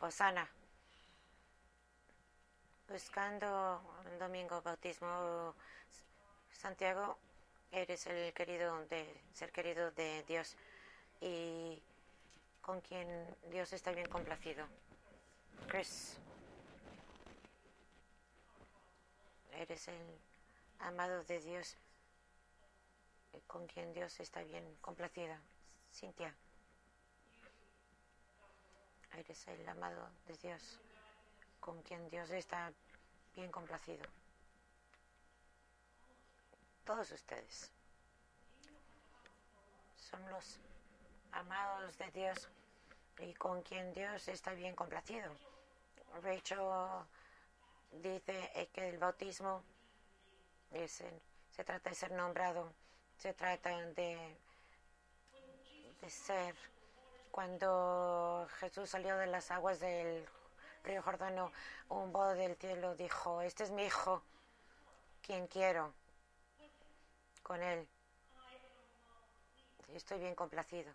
Osana. Buscando el domingo bautismo, Santiago, eres el querido de ser querido de Dios y con quien Dios está bien complacido. Chris, eres el amado de Dios con quien Dios está bien complacida. Cintia, eres el amado de Dios con quien Dios está bien complacido. Todos ustedes son los amados de Dios y con quien Dios está bien complacido. Rachel dice que el bautismo es se trata de ser nombrado, se trata de, de ser. Cuando Jesús salió de las aguas del río Jordano, un voz del cielo dijo, este es mi hijo, quien quiero con él. Estoy bien complacido.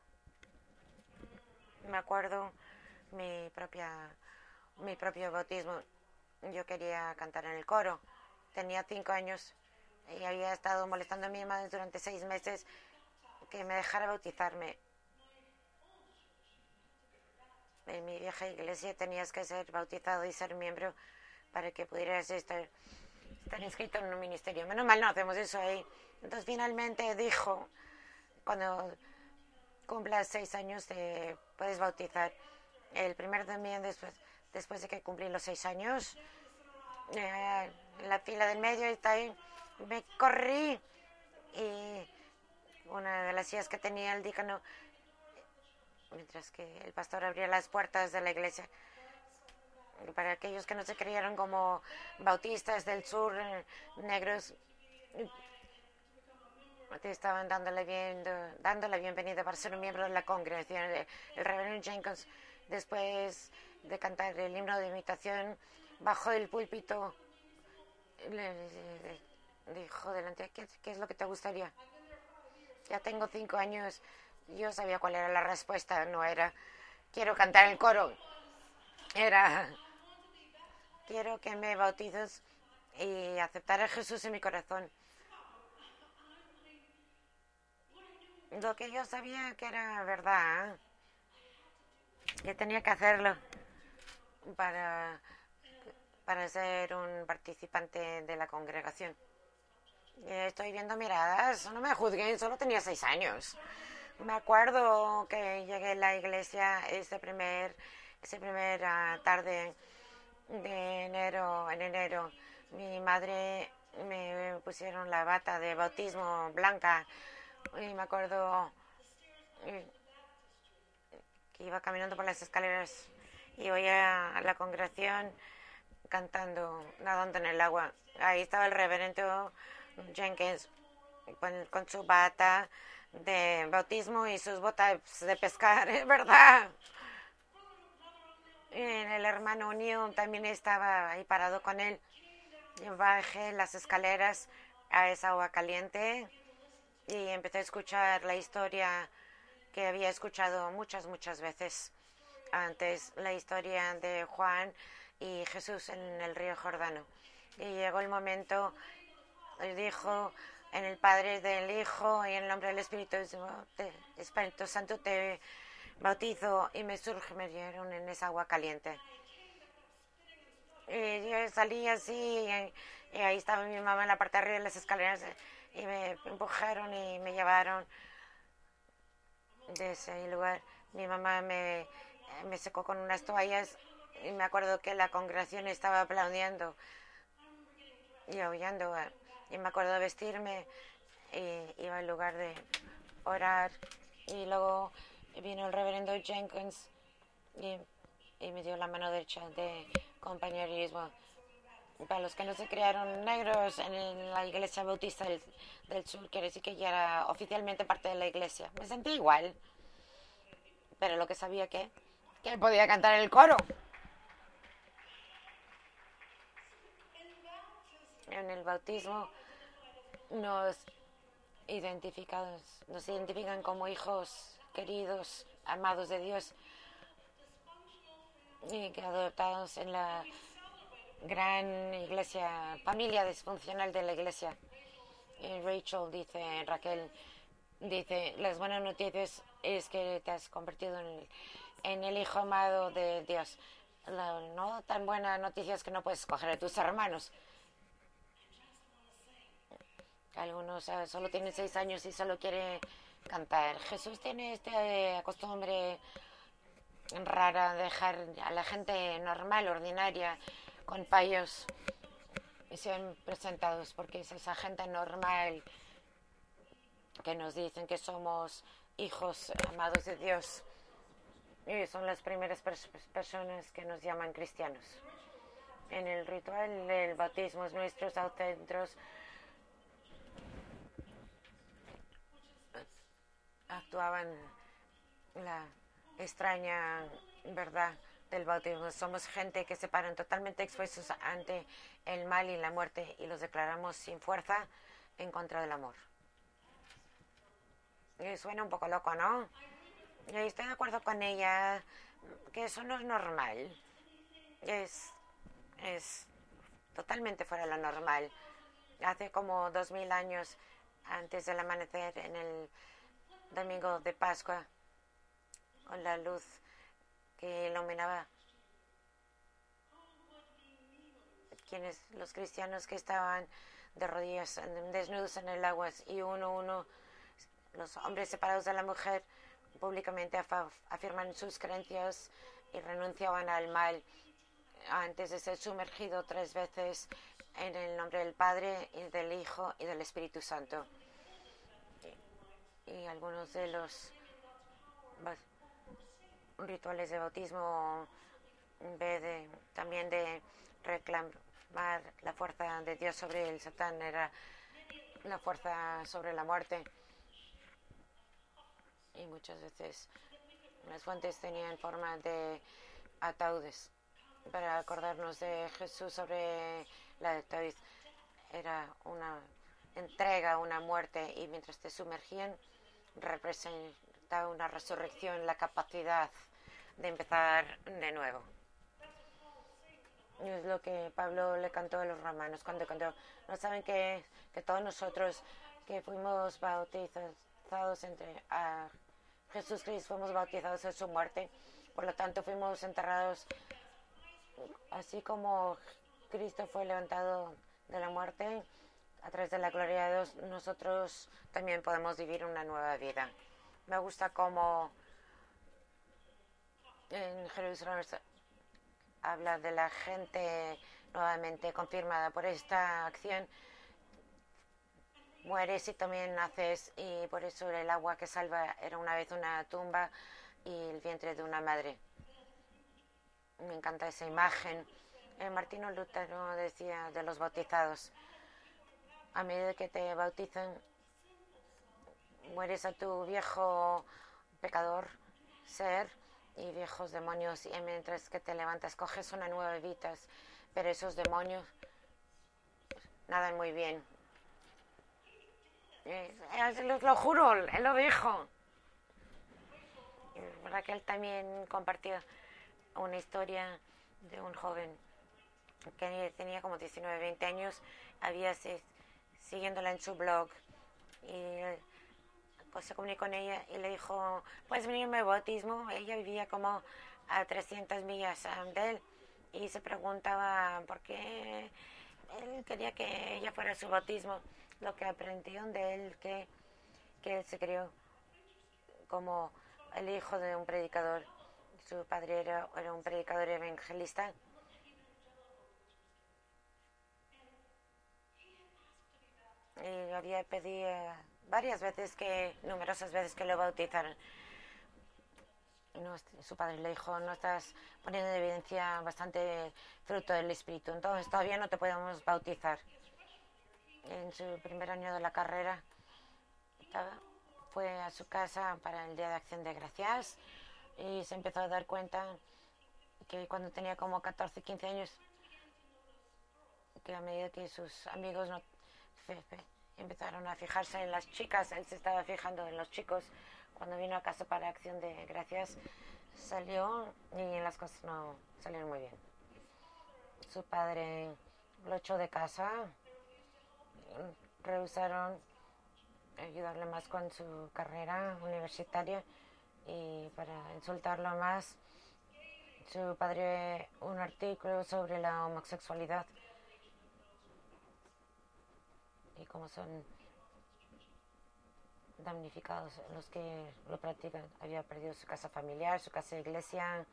Me acuerdo mi propia mi propio bautismo. Yo quería cantar en el coro. Tenía cinco años y había estado molestando a mi madre durante seis meses que me dejara bautizarme. En mi vieja iglesia tenías que ser bautizado y ser miembro para que pudieras estar, estar inscrito en un ministerio. Menos mal no hacemos eso ahí. Entonces finalmente dijo, cuando cumplas seis años te puedes bautizar. El primer domingo después, después de que cumplí los seis años, eh, en la fila del medio está ahí, me corrí y una de las sillas que tenía el dícano, mientras que el pastor abría las puertas de la iglesia, para aquellos que no se creyeron como bautistas del sur, eh, negros, estaban dándole, bien, dando la bienvenida para ser un miembro de la congregación. El reverendo Jenkins, después de cantar el himno de imitación, bajó del púlpito, le, dijo delante, ¿qué, ¿qué es lo que te gustaría? Ya tengo cinco años, yo sabía cuál era la respuesta, no era, quiero cantar el coro, era, quiero que me bautices y aceptar a Jesús en mi corazón. lo que yo sabía que era verdad, que tenía que hacerlo para, para ser un participante de la congregación. Estoy viendo miradas, no me juzguen, solo tenía seis años. Me acuerdo que llegué a la iglesia ese primer, esa primera tarde de enero, en enero. Mi madre me pusieron la bata de bautismo blanca y me acuerdo eh, que iba caminando por las escaleras y oía a la congregación cantando, nadando en el agua. Ahí estaba el reverendo Jenkins con, su bata de bautismo y sus botas de pescar, es verdad. el hermano Unión también estaba ahí parado con él. bajé las escaleras a esa agua caliente y empecé a escuchar la historia que había escuchado muchas, muchas veces antes, la historia de Juan y Jesús en el río Jordano. Y llegó el momento, dijo, en el Padre del Hijo y en el nombre del Espíritu, Santo te bautizo y me surge, me dieron en esa agua caliente. Y yo salí así y, y ahí estaba mi mamá en la parte de arriba de las escaleras y me empujaron y me llevaron de ese lugar. Mi mamá me, me secó con unas toallas y me acuerdo que la congregación estaba aplaudiendo y aullando. Y me acuerdo de vestirme y iba al lugar de orar. Y luego vino el reverendo Jenkins y, me dio la mano derecha de compañerismo para los que no se crearon negros en la iglesia bautista del, sur, quiere decir que ya era oficialmente parte de la iglesia. Me sentí igual, pero lo que sabía que, que podía cantar el coro. En el bautismo nos identificados, nos identifican como hijos queridos, amados de Dios. y que adoptados en la gran iglesia, familia disfuncional de la iglesia. Y Rachel dice, Raquel dice, las buenas noticias es que te has convertido en el, hijo amado de Dios. No tan buena noticia es que no puedes escoger a tus hermanos. Algunos solo tienen seis años y solo quiere cantar. Jesús tiene esta costumbre rara de dejar a la gente normal, ordinaria, con payos y sean presentados, porque es esa gente normal que nos dicen que somos hijos amados de Dios. Y son las primeras personas que nos llaman cristianos. En el ritual del bautismo, nuestros autentros actuaban la extraña verdad del bautismo. Somos gente que se paran totalmente expuestos ante el mal y la muerte y los declaramos sin fuerza en contra del amor. Y suena un poco loco, ¿no? Y estoy de acuerdo con ella que eso no es normal. Es, es totalmente fuera de lo normal. Hace como dos mil años antes del amanecer en el domingo de Pascua, con la luz que iluminaba quienes los cristianos que estaban de rodillas desnudos en el agua y uno uno los hombres separados de la mujer públicamente afirman sus creencias y renunciaban al mal antes de ser sumergido tres veces en el nombre del Padre y del Hijo y del Espíritu Santo. Y, algunos de los rituales de bautismo de, también de reclamar la fuerza de Dios sobre el Satán era la fuerza sobre la muerte y muchas veces las fuentes tenían forma de ataúdes para acordarnos de Jesús sobre la ataúd. Era una entrega, una muerte y mientras te sumergían representaba una resurrección, la capacidad de empezar de nuevo. es lo que Pablo le cantó a los romanos cuando cantó, no saben que, que todos nosotros que fuimos bautizados entre a Jesús Cristo fuimos bautizados en su muerte, por lo tanto fuimos enterrados así como Cristo fue levantado de la muerte a través de la gloria de Dios, nosotros también podemos vivir una nueva vida. Me gusta cómo en Jerusalén habla de la gente nuevamente confirmada por esta acción mueres y también naces y por eso el agua que salva era una vez una tumba y el vientre de una madre. Me encanta esa imagen. Eh, Martino Lutero decía de los bautizados, a medida que te bautizan, mueres a tu viejo pecador ser y viejos demonios y mientras que te levantas coges una nueva vida, pero esos demonios nadan muy bien eh, lo, juro, él lo dijo. Raquel también compartió una historia de un joven que tenía como 19, 20 años, había siguiéndola en su blog y pues se comunicó con ella y le dijo, puedes venirme al bautismo. Ella vivía como a 300 millas de él y se preguntaba por qué él quería que ella fuera a su bautismo lo que aprendieron de él, que, que él se crió como el hijo de un predicador. Su padre era, era un predicador evangelista. Y había pedido varias veces que, numerosas veces que lo bautizaran. su padre le dijo, no estás poniendo en evidencia bastante fruto del Espíritu, entonces todavía no te podemos bautizar en su primer año de la carrera. fue a su casa para el Día de Acción de Gracias y se empezó a dar cuenta que cuando tenía como 14, 15 años, que a medida que sus amigos no, empezaron a fijarse en las chicas, él se estaba fijando en los chicos. Cuando vino a casa para Acción de Gracias, salió y las cosas no salieron muy bien. Su padre lo echó de casa, rehusaron ayudarle más con su carrera universitaria y para insultarlo más, su padre un artículo sobre la homosexualidad y cómo son damnificados los que lo practican. Había perdido su casa familiar, su casa de iglesia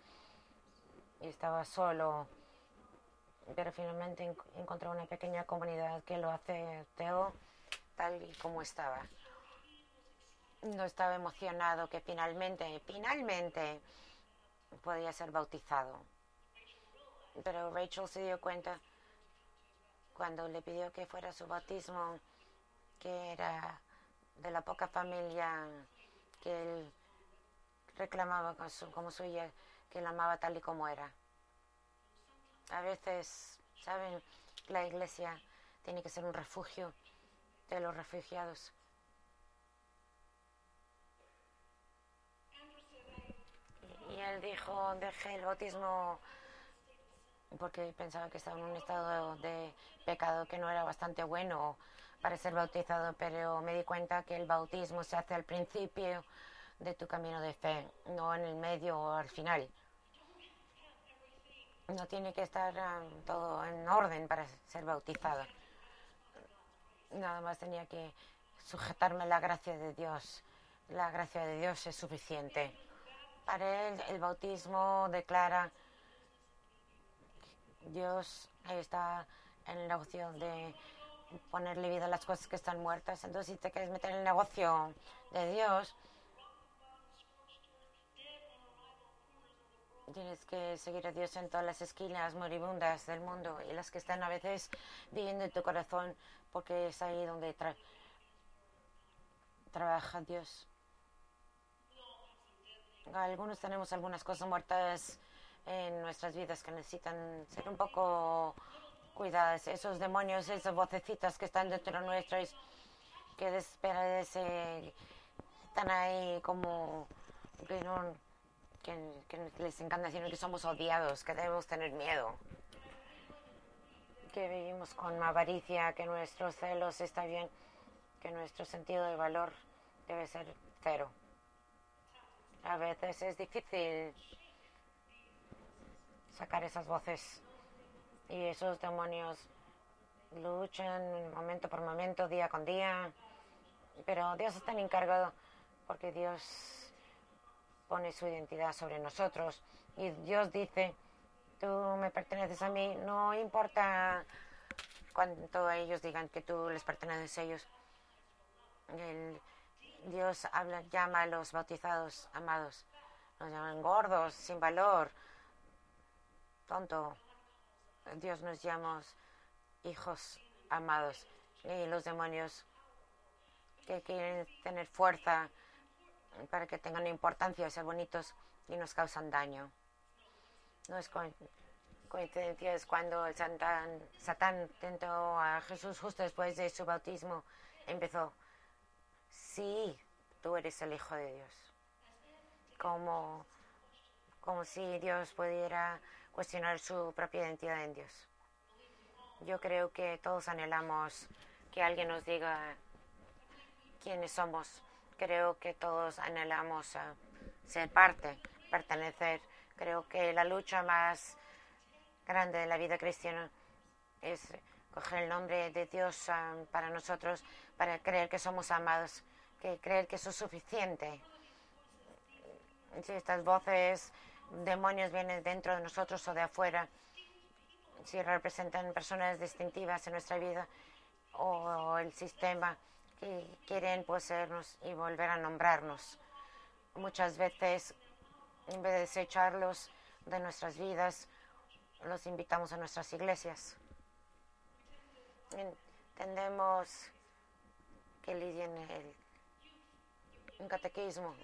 y estaba solo. Pero finalmente encontró una pequeña comunidad que lo hace tal y como estaba. No estaba emocionado que finalmente, finalmente podía ser bautizado. Pero Rachel se dio cuenta cuando le pidió que fuera su bautismo, que era de la poca familia que él reclamaba como, suya, que la amaba tal y como era. A veces, ¿saben? La iglesia tiene que ser un refugio de los refugiados. Y él dijo, dejé el bautismo porque pensaba que estaba en un estado de pecado que no era bastante bueno para ser bautizado, pero me di cuenta que el bautismo se hace al principio de tu camino de fe, no en el medio o al final. No tiene que estar um, todo en orden para ser bautizado. Nada más tenía que sujetarme a la gracia de Dios. La gracia de Dios es suficiente. Para él el bautismo declara Dios está en el negocio de ponerle vida a las cosas que están muertas. Entonces, si te quieres meter en el negocio de Dios, tienes que seguir a Dios en todas las esquinas moribundas del mundo y las que están a veces viviendo en tu corazón, porque es ahí donde trabaja Dios. Algunos tenemos algunas cosas muertas en nuestras vidas que necesitan ser un poco cuidadas. Esos demonios, esas vocecitas que están dentro de nuestras, que desesperan, están ahí como que, no, que, les encanta decir que somos odiados, que debemos tener miedo. Que vivimos con avaricia, que nuestros celos está bien, que nuestro sentido de valor debe ser cero. A veces es difícil sacar esas voces. Y esos demonios luchan momento por momento, día con día, pero Dios está encargado porque Dios pone su identidad sobre nosotros. Y Dios dice, tú me perteneces a mí, no importa cuánto ellos digan que tú les perteneces a ellos. Dios habla, llama a los bautizados amados, nos llaman gordos, sin valor, tonto. Dios nos llama hijos amados y los demonios que quieren tener fuerza para que tengan importancia, ser bonitos y nos causan daño. No es coincidencia, es cuando el Satán, Satán tentó a Jesús justo después de su bautismo, empezó, sí, tú eres el Hijo de Dios. Como, como si Dios pudiera cuestionar su propia identidad en Dios. Yo creo que todos anhelamos que alguien nos diga quiénes somos. Creo que todos anhelamos ser parte, pertenecer. Creo que la lucha más grande de la vida cristiana es coger el nombre de Dios ah, para nosotros, para creer que somos amados, que creer que eso es suficiente. Si estas voces demonios vienen dentro de nosotros o de afuera, si representan personas distintivas en nuestra vida o el sistema que quieren poseernos y volver a nombrarnos. Muchas veces, en vez de desecharlos de nuestras vidas, los invitamos a nuestras iglesias. Entendemos que lidien el, un catequismo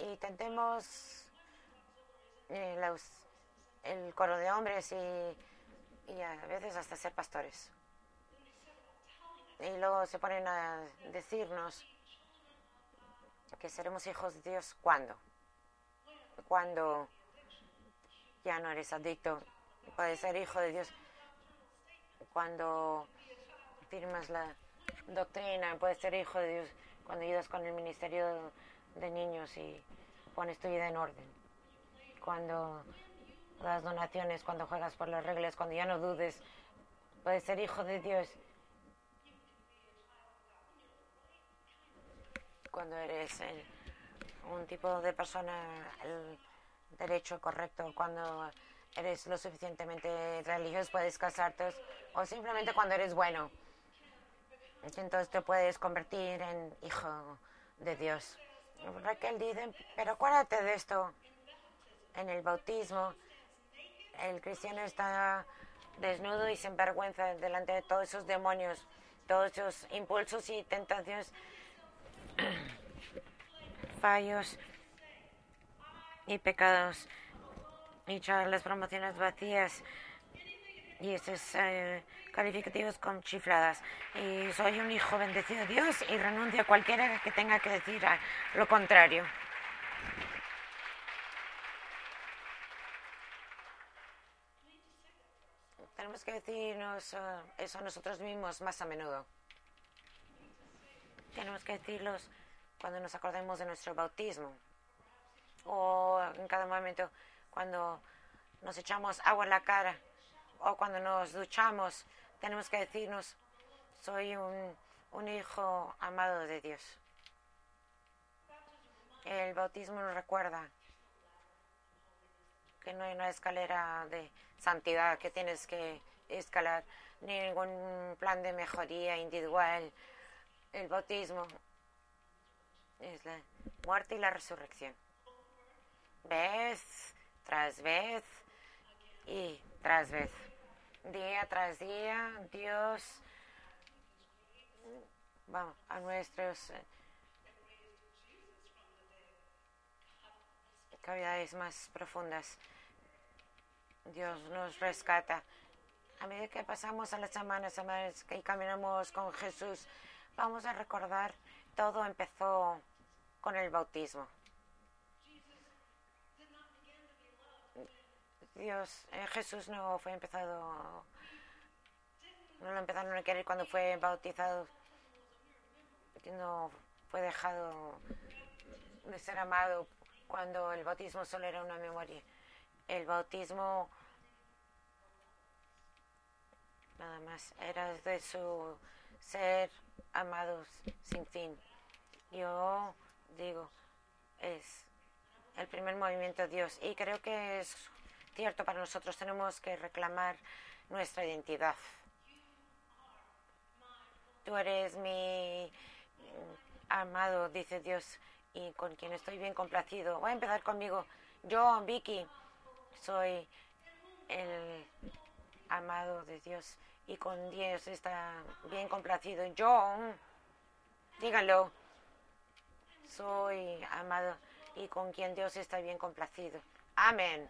y tendemos eh, el coro de hombres y, y a veces hasta ser pastores. Y luego se ponen a decirnos que seremos hijos de Dios cuando. cuando ya no eres adicto. Puedes ser hijo de Dios cuando firmas la doctrina. Puedes ser hijo de Dios cuando ayudas con el ministerio de niños y pones tu vida en orden. Cuando das donaciones, cuando juegas por las reglas, cuando ya no dudes. Puedes ser hijo de Dios cuando eres un tipo de persona el derecho correcto, cuando eres lo suficientemente religioso, puedes casarte o simplemente cuando eres bueno. Entonces te puedes convertir en hijo de Dios. Raquel dice, pero acuérdate de esto. En el bautismo, el cristiano está desnudo y sin vergüenza delante de todos esos demonios, todos esos impulsos y tentaciones, fallos y pecados, y las promociones vacías y esos eh, calificativos con chifladas. Y soy un hijo bendecido de Dios y renuncio a cualquiera que tenga que decir lo contrario. Tenemos que decirnos eh, eso nosotros mismos más a menudo. Tenemos que decirlos cuando nos acordemos de nuestro bautismo o en cada momento cuando nos echamos agua en la cara o cuando nos duchamos. Tenemos que decirnos, soy un, un hijo amado de Dios. El bautismo nos recuerda que no hay una escalera de santidad que tienes que escalar, ni ningún plan de mejoría individual. El bautismo es la muerte y la resurrección. Vez tras vez y tras vez. Día tras día, Dios vamos a nuestros eh, cavidades más profundas. Dios nos rescata. A medida que pasamos a las semanas, semanas que caminamos con Jesús, vamos a recordar todo empezó con el bautismo. Dios, eh, Jesús no fue empezado, no lo empezaron a querer cuando fue bautizado, no fue dejado de ser amado cuando el bautismo solo era una memoria. El bautismo nada más era de su ser amados sin fin. Yo digo, es el primer movimiento de Dios y creo que es cierto para nosotros. Tenemos que reclamar nuestra identidad. Tú eres mi amado, dice Dios, y con quien estoy bien complacido. Voy a empezar conmigo. Yo, Vicky, soy el amado de Dios y con Dios está bien complacido. Yo, díganlo, soy amado y con quien Dios está bien complacido. Amén.